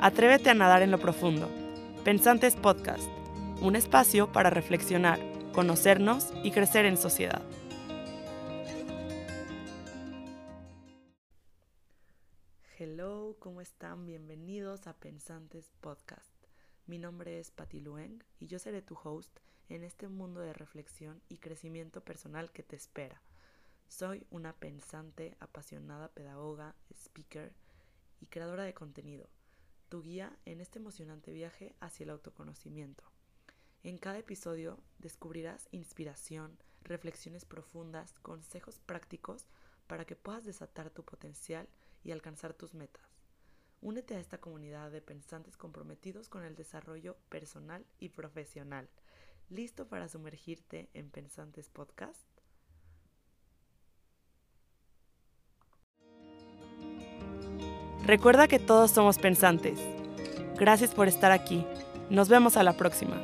Atrévete a nadar en lo profundo. Pensantes Podcast, un espacio para reflexionar, conocernos y crecer en sociedad. Hello, ¿cómo están? Bienvenidos a Pensantes Podcast. Mi nombre es Patti Lueng y yo seré tu host en este mundo de reflexión y crecimiento personal que te espera. Soy una pensante, apasionada pedagoga, speaker y creadora de contenido tu guía en este emocionante viaje hacia el autoconocimiento. En cada episodio descubrirás inspiración, reflexiones profundas, consejos prácticos para que puedas desatar tu potencial y alcanzar tus metas. Únete a esta comunidad de pensantes comprometidos con el desarrollo personal y profesional. ¿Listo para sumergirte en Pensantes Podcast? Recuerda que todos somos pensantes. Gracias por estar aquí. Nos vemos a la próxima.